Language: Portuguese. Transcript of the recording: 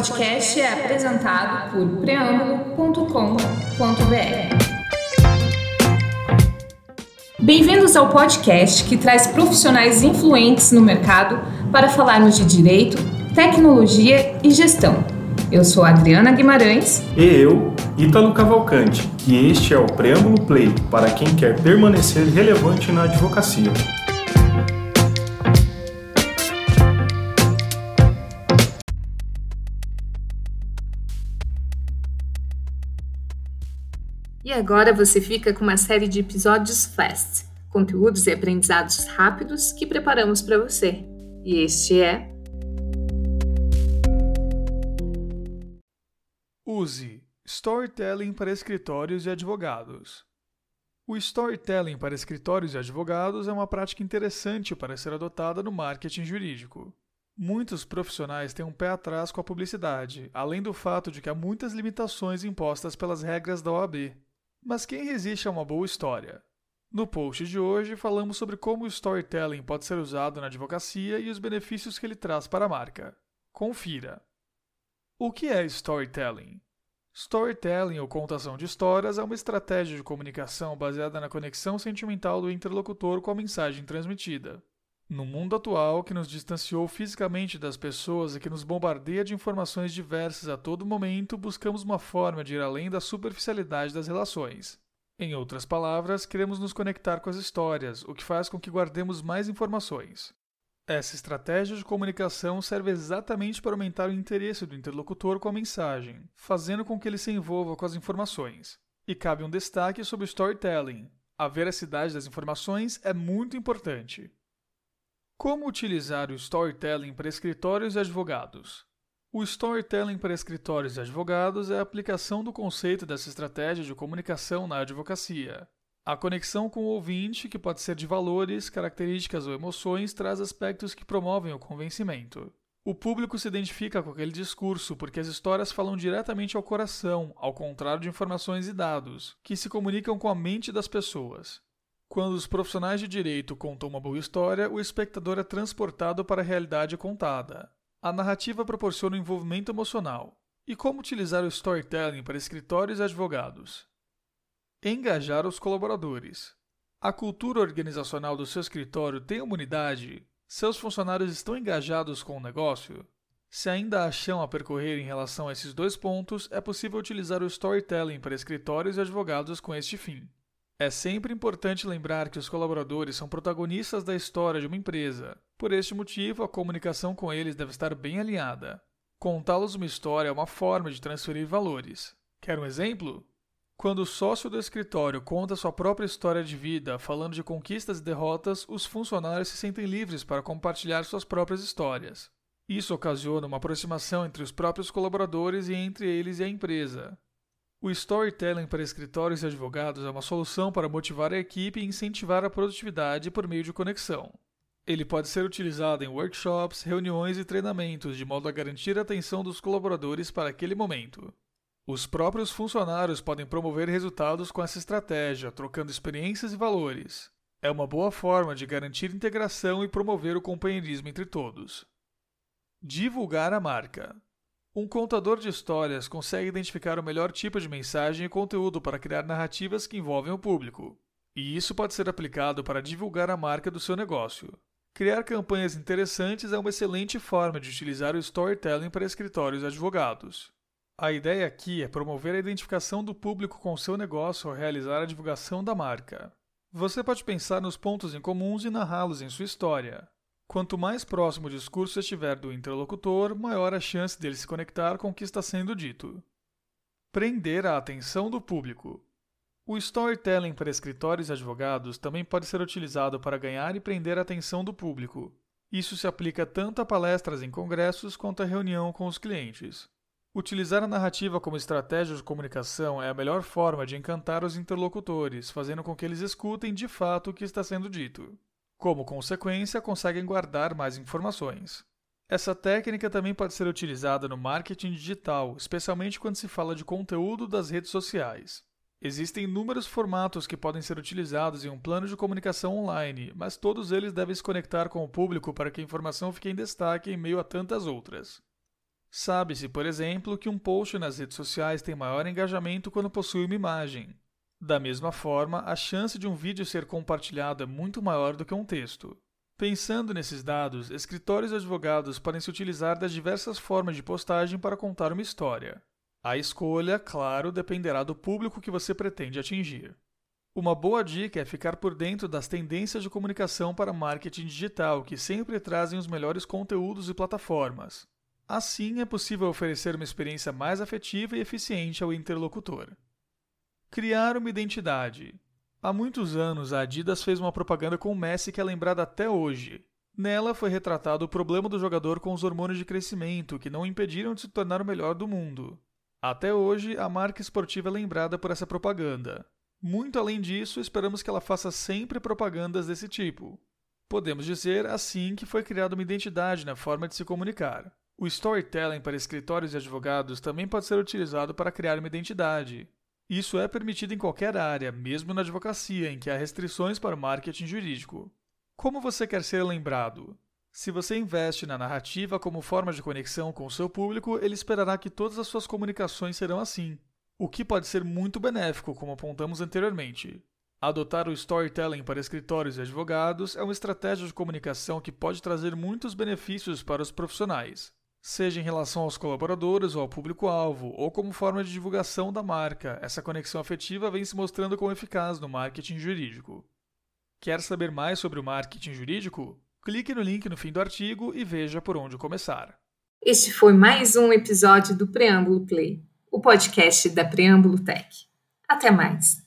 podcast é apresentado por preâmbulo.com.br. Bem-vindos ao podcast que traz profissionais influentes no mercado para falarmos de direito, tecnologia e gestão. Eu sou Adriana Guimarães. E eu, Ítalo Cavalcante. E este é o Preâmbulo Play para quem quer permanecer relevante na advocacia. E agora você fica com uma série de episódios Fast, conteúdos e aprendizados rápidos que preparamos para você. E este é. Use Storytelling para escritórios e advogados. O storytelling para escritórios e advogados é uma prática interessante para ser adotada no marketing jurídico. Muitos profissionais têm um pé atrás com a publicidade, além do fato de que há muitas limitações impostas pelas regras da OAB. Mas quem resiste a uma boa história? No post de hoje, falamos sobre como o storytelling pode ser usado na advocacia e os benefícios que ele traz para a marca. Confira! O que é storytelling? Storytelling ou contação de histórias é uma estratégia de comunicação baseada na conexão sentimental do interlocutor com a mensagem transmitida. No mundo atual, que nos distanciou fisicamente das pessoas e que nos bombardeia de informações diversas a todo momento, buscamos uma forma de ir além da superficialidade das relações. Em outras palavras, queremos nos conectar com as histórias, o que faz com que guardemos mais informações. Essa estratégia de comunicação serve exatamente para aumentar o interesse do interlocutor com a mensagem, fazendo com que ele se envolva com as informações. E cabe um destaque sobre o storytelling. A veracidade das informações é muito importante. Como utilizar o storytelling para escritórios e advogados? O storytelling para escritórios e advogados é a aplicação do conceito dessa estratégia de comunicação na advocacia. A conexão com o ouvinte, que pode ser de valores, características ou emoções, traz aspectos que promovem o convencimento. O público se identifica com aquele discurso porque as histórias falam diretamente ao coração, ao contrário de informações e dados, que se comunicam com a mente das pessoas. Quando os profissionais de direito contam uma boa história, o espectador é transportado para a realidade contada. A narrativa proporciona um envolvimento emocional. E como utilizar o storytelling para escritórios e advogados? Engajar os colaboradores. A cultura organizacional do seu escritório tem uma unidade? Seus funcionários estão engajados com o negócio? Se ainda há chão a percorrer em relação a esses dois pontos, é possível utilizar o storytelling para escritórios e advogados com este fim. É sempre importante lembrar que os colaboradores são protagonistas da história de uma empresa. Por este motivo, a comunicação com eles deve estar bem alinhada. Contá-los uma história é uma forma de transferir valores. Quer um exemplo? Quando o sócio do escritório conta sua própria história de vida, falando de conquistas e derrotas, os funcionários se sentem livres para compartilhar suas próprias histórias. Isso ocasiona uma aproximação entre os próprios colaboradores e entre eles e a empresa. O storytelling para escritórios e advogados é uma solução para motivar a equipe e incentivar a produtividade por meio de conexão. Ele pode ser utilizado em workshops, reuniões e treinamentos de modo a garantir a atenção dos colaboradores para aquele momento. Os próprios funcionários podem promover resultados com essa estratégia, trocando experiências e valores. É uma boa forma de garantir integração e promover o companheirismo entre todos. Divulgar a marca. Um contador de histórias consegue identificar o melhor tipo de mensagem e conteúdo para criar narrativas que envolvem o público. E isso pode ser aplicado para divulgar a marca do seu negócio. Criar campanhas interessantes é uma excelente forma de utilizar o storytelling para escritórios e advogados. A ideia aqui é promover a identificação do público com o seu negócio ao realizar a divulgação da marca. Você pode pensar nos pontos em comuns e narrá-los em sua história. Quanto mais próximo o discurso estiver do interlocutor, maior a chance dele se conectar com o que está sendo dito. Prender a atenção do público. O storytelling para escritórios e advogados também pode ser utilizado para ganhar e prender a atenção do público. Isso se aplica tanto a palestras em congressos quanto a reunião com os clientes. Utilizar a narrativa como estratégia de comunicação é a melhor forma de encantar os interlocutores, fazendo com que eles escutem de fato o que está sendo dito. Como consequência, conseguem guardar mais informações. Essa técnica também pode ser utilizada no marketing digital, especialmente quando se fala de conteúdo das redes sociais. Existem inúmeros formatos que podem ser utilizados em um plano de comunicação online, mas todos eles devem se conectar com o público para que a informação fique em destaque em meio a tantas outras. Sabe-se, por exemplo, que um post nas redes sociais tem maior engajamento quando possui uma imagem. Da mesma forma, a chance de um vídeo ser compartilhado é muito maior do que um texto. Pensando nesses dados, escritórios e advogados podem se utilizar das diversas formas de postagem para contar uma história. A escolha, claro, dependerá do público que você pretende atingir. Uma boa dica é ficar por dentro das tendências de comunicação para marketing digital, que sempre trazem os melhores conteúdos e plataformas. Assim, é possível oferecer uma experiência mais afetiva e eficiente ao interlocutor. Criar uma identidade. Há muitos anos, a Adidas fez uma propaganda com o Messi que é lembrada até hoje. Nela foi retratado o problema do jogador com os hormônios de crescimento, que não impediram de se tornar o melhor do mundo. Até hoje, a marca esportiva é lembrada por essa propaganda. Muito além disso, esperamos que ela faça sempre propagandas desse tipo. Podemos dizer, assim, que foi criada uma identidade na forma de se comunicar. O storytelling para escritórios e advogados também pode ser utilizado para criar uma identidade. Isso é permitido em qualquer área, mesmo na advocacia, em que há restrições para o marketing jurídico. Como você quer ser lembrado? Se você investe na narrativa como forma de conexão com o seu público, ele esperará que todas as suas comunicações serão assim, o que pode ser muito benéfico, como apontamos anteriormente. Adotar o storytelling para escritórios e advogados é uma estratégia de comunicação que pode trazer muitos benefícios para os profissionais seja em relação aos colaboradores ou ao público-alvo, ou como forma de divulgação da marca. Essa conexão afetiva vem se mostrando como eficaz no marketing jurídico. Quer saber mais sobre o marketing jurídico? Clique no link no fim do artigo e veja por onde começar. Este foi mais um episódio do Preâmbulo Play, o podcast da Preâmbulo Tech. Até mais!